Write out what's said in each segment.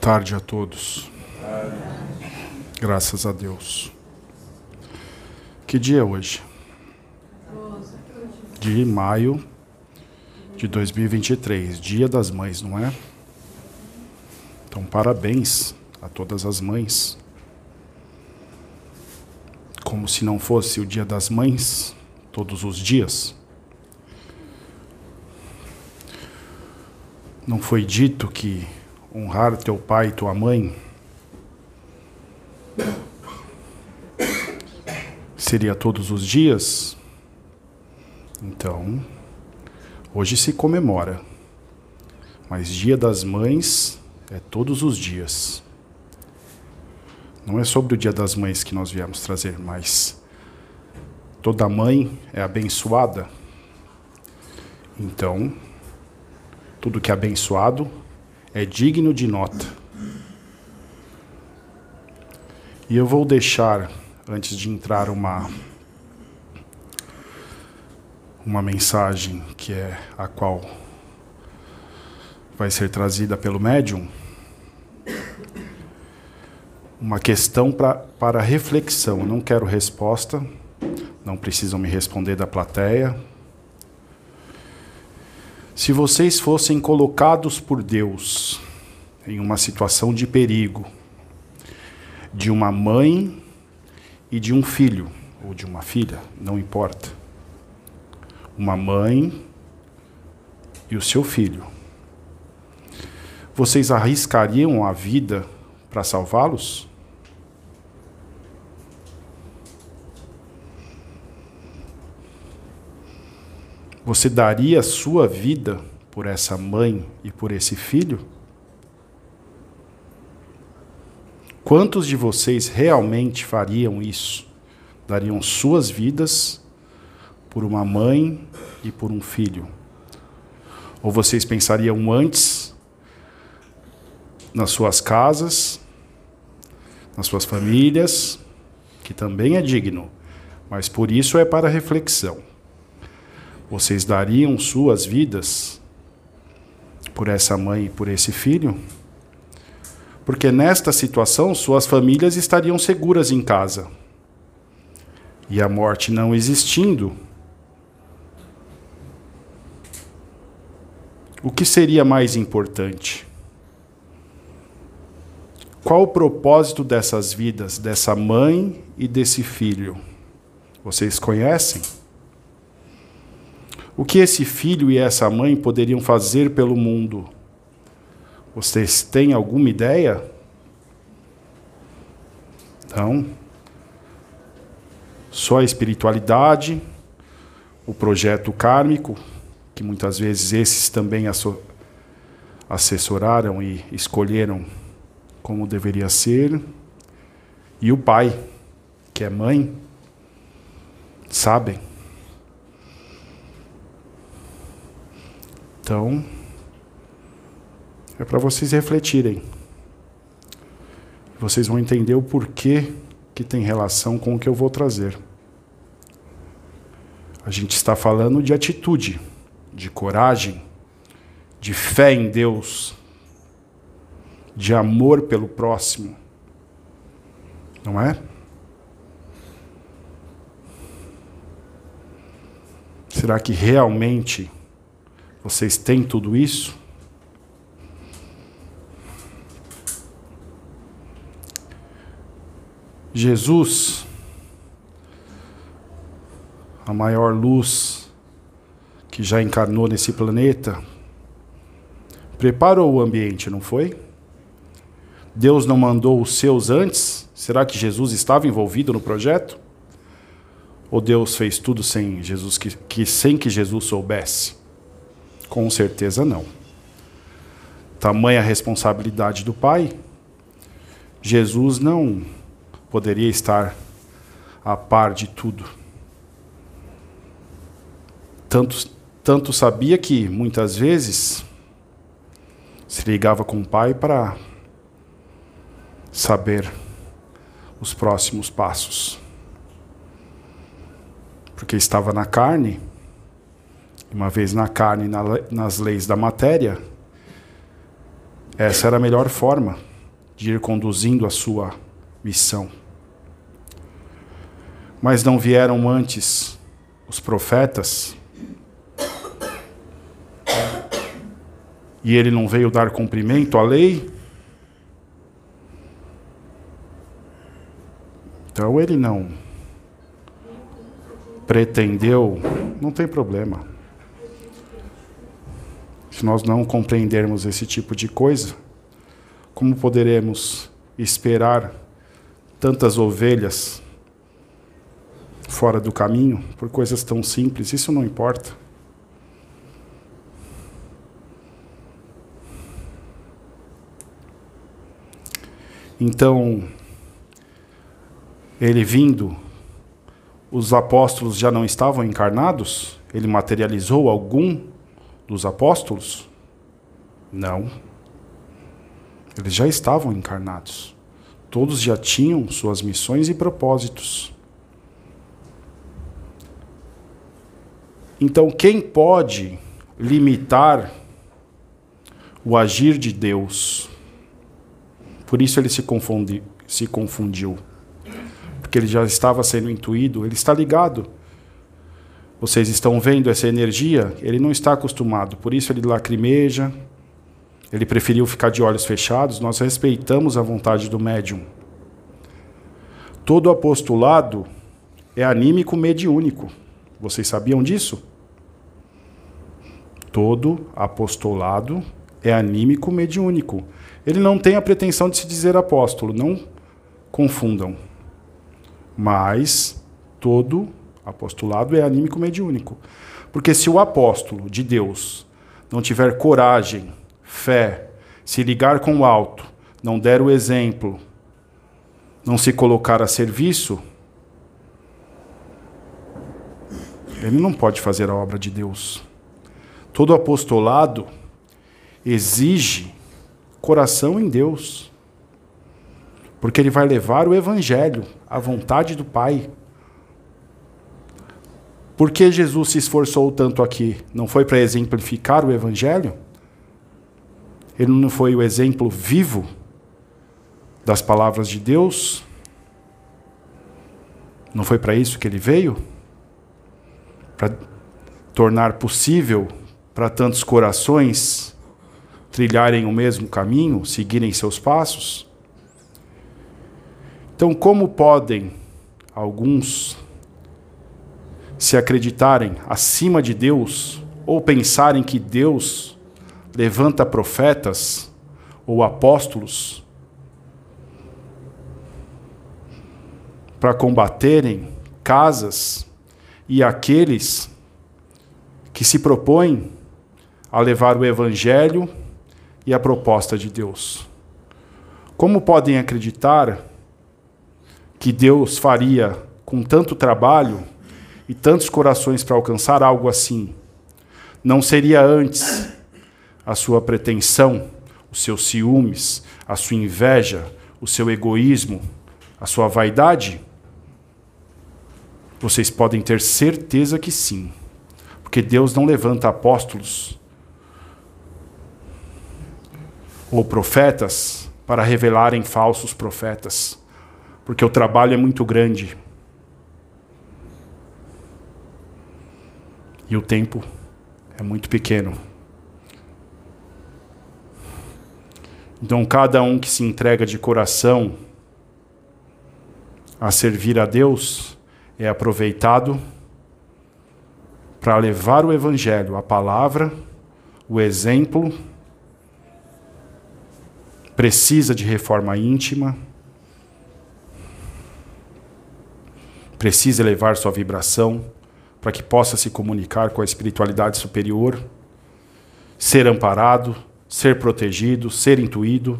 tarde a todos. Graças a Deus. Que dia é hoje? De maio de 2023, Dia das Mães, não é? Então, parabéns a todas as mães. Como se não fosse o Dia das Mães todos os dias. Não foi dito que honrar teu pai e tua mãe seria todos os dias? Então, hoje se comemora. Mas Dia das Mães é todos os dias. Não é sobre o Dia das Mães que nós viemos trazer, mas toda mãe é abençoada. Então, tudo que é abençoado é digno de nota. E eu vou deixar, antes de entrar, uma, uma mensagem que é a qual vai ser trazida pelo médium, uma questão pra, para reflexão. Eu não quero resposta, não precisam me responder da plateia, se vocês fossem colocados por Deus em uma situação de perigo, de uma mãe e de um filho, ou de uma filha, não importa. Uma mãe e o seu filho. Vocês arriscariam a vida para salvá-los? Você daria a sua vida por essa mãe e por esse filho? Quantos de vocês realmente fariam isso? Dariam suas vidas por uma mãe e por um filho? Ou vocês pensariam antes nas suas casas, nas suas famílias, que também é digno, mas por isso é para reflexão. Vocês dariam suas vidas por essa mãe e por esse filho? Porque nesta situação suas famílias estariam seguras em casa. E a morte não existindo, o que seria mais importante? Qual o propósito dessas vidas, dessa mãe e desse filho? Vocês conhecem? O que esse filho e essa mãe poderiam fazer pelo mundo? Vocês têm alguma ideia? Então, só a espiritualidade, o projeto kármico, que muitas vezes esses também assessoraram e escolheram como deveria ser, e o pai, que é mãe, sabem. Então, é para vocês refletirem. Vocês vão entender o porquê que tem relação com o que eu vou trazer. A gente está falando de atitude, de coragem, de fé em Deus, de amor pelo próximo. Não é? Será que realmente vocês têm tudo isso? Jesus, a maior luz que já encarnou nesse planeta, preparou o ambiente, não foi? Deus não mandou os seus antes? Será que Jesus estava envolvido no projeto? Ou Deus fez tudo sem Jesus que, que sem que Jesus soubesse? Com certeza não. Tamanha responsabilidade do Pai, Jesus não poderia estar a par de tudo. Tanto, tanto sabia que muitas vezes se ligava com o Pai para saber os próximos passos. Porque estava na carne uma vez na carne, na, nas leis da matéria, essa era a melhor forma de ir conduzindo a sua missão. Mas não vieram antes os profetas? E ele não veio dar cumprimento à lei? Então ele não pretendeu, não tem problema. Se nós não compreendermos esse tipo de coisa, como poderemos esperar tantas ovelhas fora do caminho por coisas tão simples? Isso não importa. Então, ele vindo, os apóstolos já não estavam encarnados? Ele materializou algum dos apóstolos? Não. Eles já estavam encarnados. Todos já tinham suas missões e propósitos. Então, quem pode limitar o agir de Deus? Por isso ele se, confundi, se confundiu. Porque ele já estava sendo intuído, ele está ligado. Vocês estão vendo essa energia? Ele não está acostumado, por isso ele lacrimeja, ele preferiu ficar de olhos fechados, nós respeitamos a vontade do médium. Todo apostolado é anímico mediúnico. Vocês sabiam disso? Todo apostolado é anímico mediúnico. Ele não tem a pretensão de se dizer apóstolo, não confundam. Mas todo apostolado é anímico mediúnico. Porque se o apóstolo de Deus não tiver coragem fé, se ligar com o alto, não der o exemplo, não se colocar a serviço, ele não pode fazer a obra de Deus. Todo apostolado exige coração em Deus, porque ele vai levar o evangelho, a vontade do Pai. Por que Jesus se esforçou tanto aqui? Não foi para exemplificar o evangelho? Ele não foi o exemplo vivo das palavras de Deus? Não foi para isso que ele veio? Para tornar possível para tantos corações trilharem o mesmo caminho, seguirem seus passos? Então, como podem alguns se acreditarem acima de Deus ou pensarem que Deus levanta profetas ou apóstolos para combaterem casas e aqueles que se propõem a levar o evangelho e a proposta de Deus. Como podem acreditar que Deus faria com tanto trabalho e tantos corações para alcançar algo assim? Não seria antes a sua pretensão, os seus ciúmes, a sua inveja, o seu egoísmo, a sua vaidade? Vocês podem ter certeza que sim, porque Deus não levanta apóstolos ou profetas para revelarem falsos profetas, porque o trabalho é muito grande. E o tempo é muito pequeno. Então, cada um que se entrega de coração a servir a Deus é aproveitado para levar o Evangelho, a palavra, o exemplo. Precisa de reforma íntima. Precisa elevar sua vibração para que possa se comunicar com a espiritualidade superior, ser amparado ser protegido, ser intuído.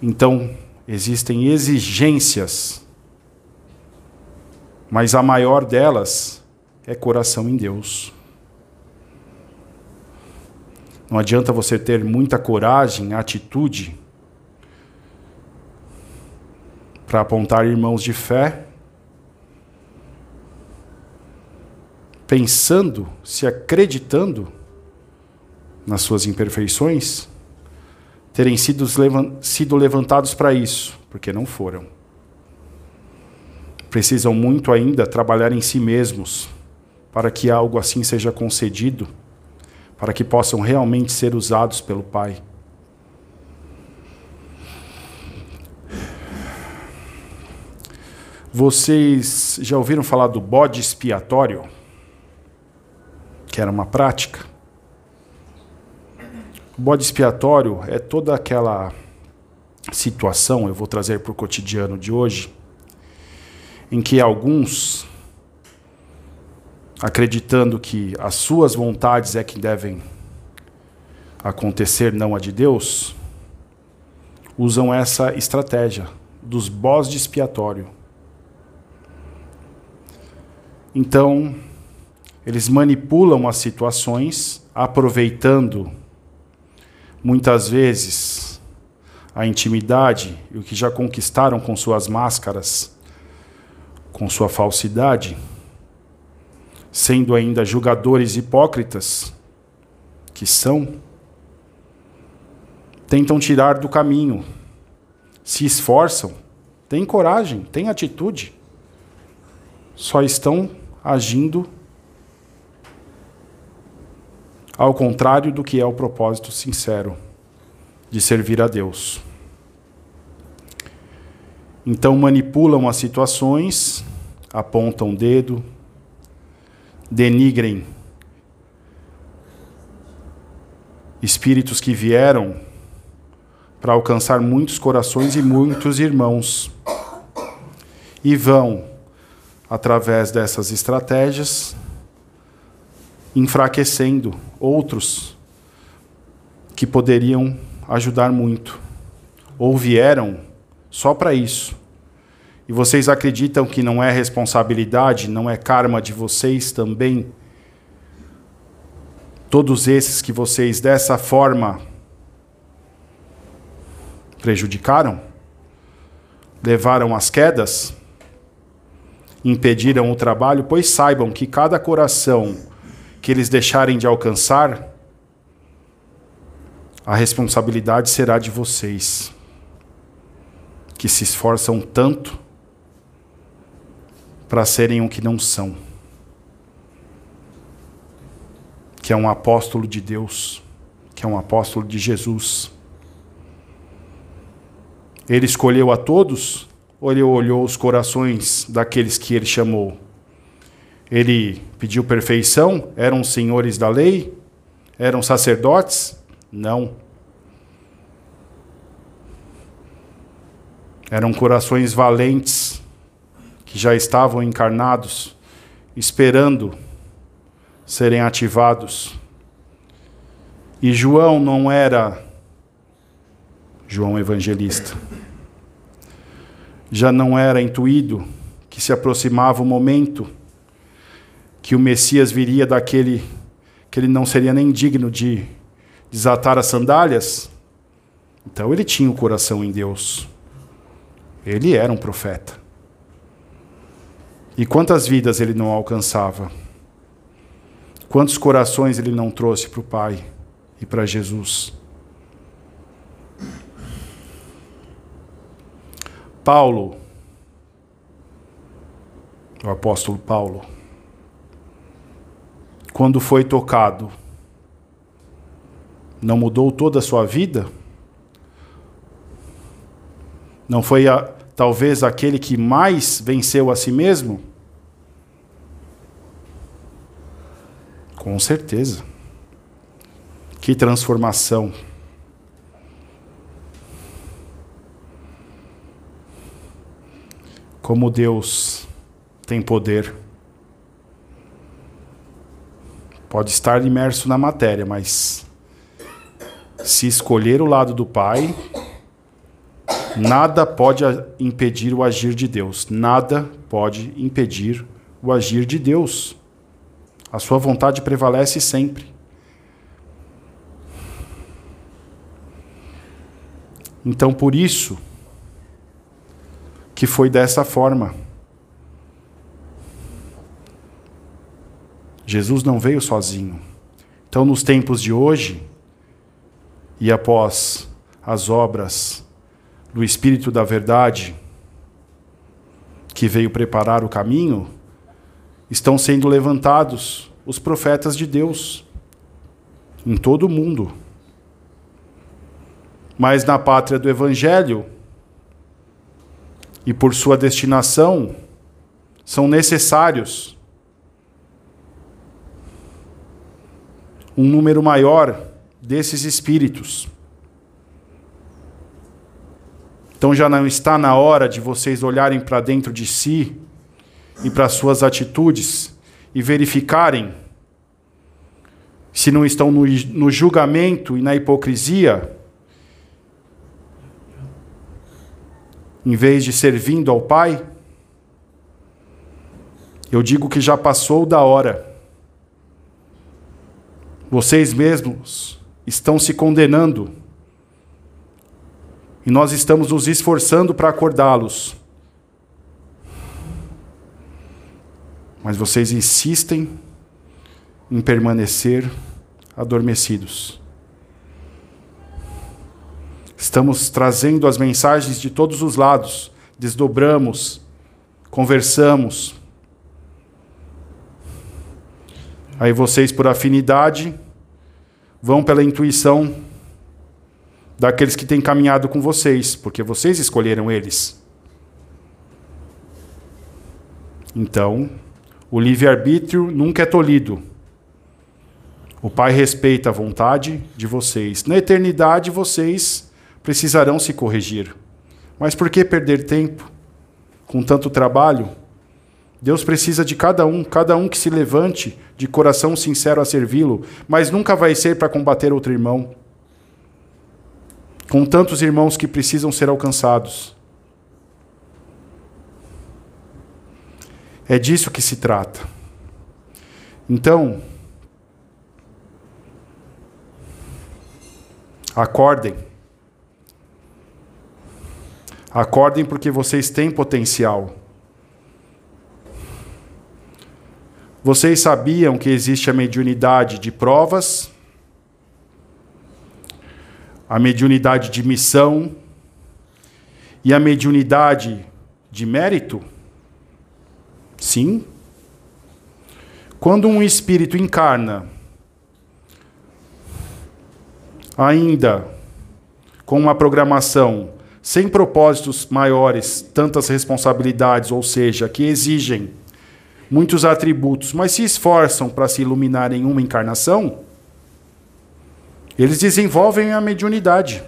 Então, existem exigências, mas a maior delas é coração em Deus. Não adianta você ter muita coragem, atitude para apontar irmãos de fé, pensando, se acreditando nas suas imperfeições, terem sido, levantados para isso, porque não foram. Precisam muito ainda trabalhar em si mesmos para que algo assim seja concedido, para que possam realmente ser usados pelo Pai. Vocês já ouviram falar do bode expiatório? Que era uma prática. O bode expiatório é toda aquela situação, eu vou trazer para o cotidiano de hoje, em que alguns, acreditando que as suas vontades é que devem acontecer, não a de Deus, usam essa estratégia dos bode expiatório então, eles manipulam as situações, aproveitando muitas vezes a intimidade e o que já conquistaram com suas máscaras, com sua falsidade, sendo ainda julgadores hipócritas, que são, tentam tirar do caminho, se esforçam, têm coragem, têm atitude, só estão agindo ao contrário do que é o propósito sincero de servir a Deus. Então manipulam as situações, apontam o dedo, denigrem espíritos que vieram para alcançar muitos corações e muitos irmãos. E vão através dessas estratégias, enfraquecendo outros que poderiam ajudar muito, ou vieram só para isso. E vocês acreditam que não é responsabilidade, não é karma de vocês também? Todos esses que vocês dessa forma prejudicaram? Levaram as quedas? impediram o trabalho, pois saibam que cada coração que eles deixarem de alcançar, a responsabilidade será de vocês, que se esforçam tanto para serem o que não são, que é um apóstolo de Deus, que é um apóstolo de Jesus. Ele escolheu a todos ou ele olhou os corações daqueles que ele chamou? Ele pediu perfeição? Eram senhores da lei? Eram sacerdotes? Não. Eram corações valentes que já estavam encarnados, esperando serem ativados. E João não era João Evangelista já não era intuído que se aproximava o momento que o Messias viria daquele que ele não seria nem digno de desatar as sandálias? Então ele tinha o coração em Deus. Ele era um profeta. E quantas vidas ele não alcançava? Quantos corações ele não trouxe para o Pai e para Jesus? Paulo, o apóstolo Paulo, quando foi tocado, não mudou toda a sua vida? Não foi a, talvez aquele que mais venceu a si mesmo? Com certeza. Que transformação. como Deus tem poder. Pode estar imerso na matéria, mas se escolher o lado do Pai, nada pode impedir o agir de Deus. Nada pode impedir o agir de Deus. A sua vontade prevalece sempre. Então, por isso, que foi dessa forma. Jesus não veio sozinho. Então, nos tempos de hoje, e após as obras do Espírito da Verdade, que veio preparar o caminho, estão sendo levantados os profetas de Deus em todo o mundo. Mas na pátria do Evangelho, e por sua destinação, são necessários um número maior desses espíritos. Então já não está na hora de vocês olharem para dentro de si e para suas atitudes e verificarem se não estão no, no julgamento e na hipocrisia, em vez de servindo ao Pai? Eu digo que já passou da hora. Vocês mesmos estão se condenando. E nós estamos nos esforçando para acordá-los. Mas vocês insistem em permanecer adormecidos. Estamos trazendo as mensagens de todos os lados, desdobramos, conversamos, Aí vocês, por afinidade, vão pela intuição daqueles que têm caminhado com vocês, porque vocês escolheram eles. Então, o livre-arbítrio nunca é tolhido. O Pai respeita a vontade de vocês. Na eternidade, vocês precisarão se corrigir. Mas por que perder tempo com tanto trabalho? Deus precisa de cada um, cada um que se levante de coração sincero a servi-lo, mas nunca vai ser para combater outro irmão. Com tantos irmãos que precisam ser alcançados. É disso que se trata. Então, acordem. Acordem porque vocês têm potencial. Vocês sabiam que existe a mediunidade de provas, a mediunidade de missão e a mediunidade de mérito? Sim. Quando um espírito encarna, ainda com uma programação sem propósitos maiores, tantas responsabilidades, ou seja, que exigem muitos atributos, mas se esforçam para se iluminar em uma encarnação, eles desenvolvem a mediunidade.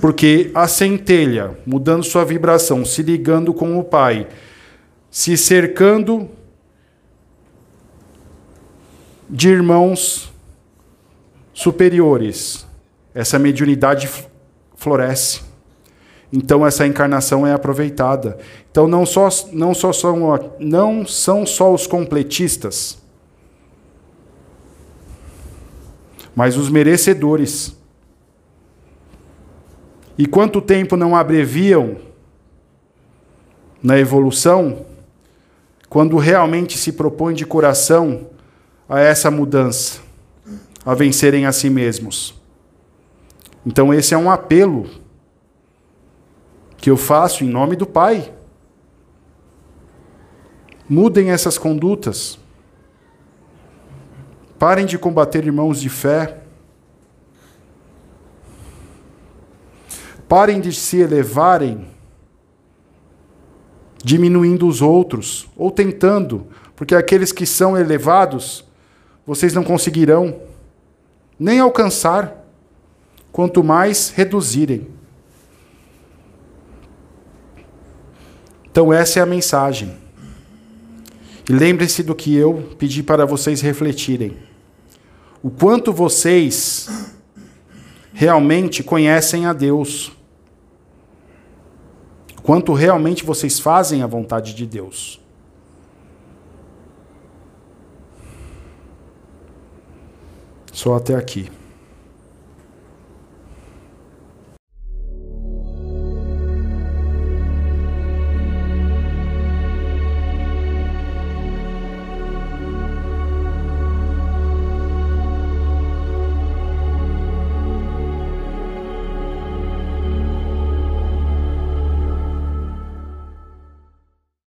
Porque a centelha, mudando sua vibração, se ligando com o Pai, se cercando de irmãos superiores, essa mediunidade floresce. Então essa encarnação é aproveitada. Então não só, não só são, não são só os completistas, mas os merecedores. E quanto tempo não abreviam na evolução, quando realmente se propõe de coração a essa mudança, a vencerem a si mesmos. Então, esse é um apelo que eu faço em nome do Pai. Mudem essas condutas. Parem de combater irmãos de fé. Parem de se elevarem, diminuindo os outros, ou tentando, porque aqueles que são elevados, vocês não conseguirão nem alcançar, quanto mais reduzirem. Então, essa é a mensagem. E lembre-se do que eu pedi para vocês refletirem. O quanto vocês realmente conhecem a Deus. O quanto realmente vocês fazem a vontade de Deus. Só até aqui.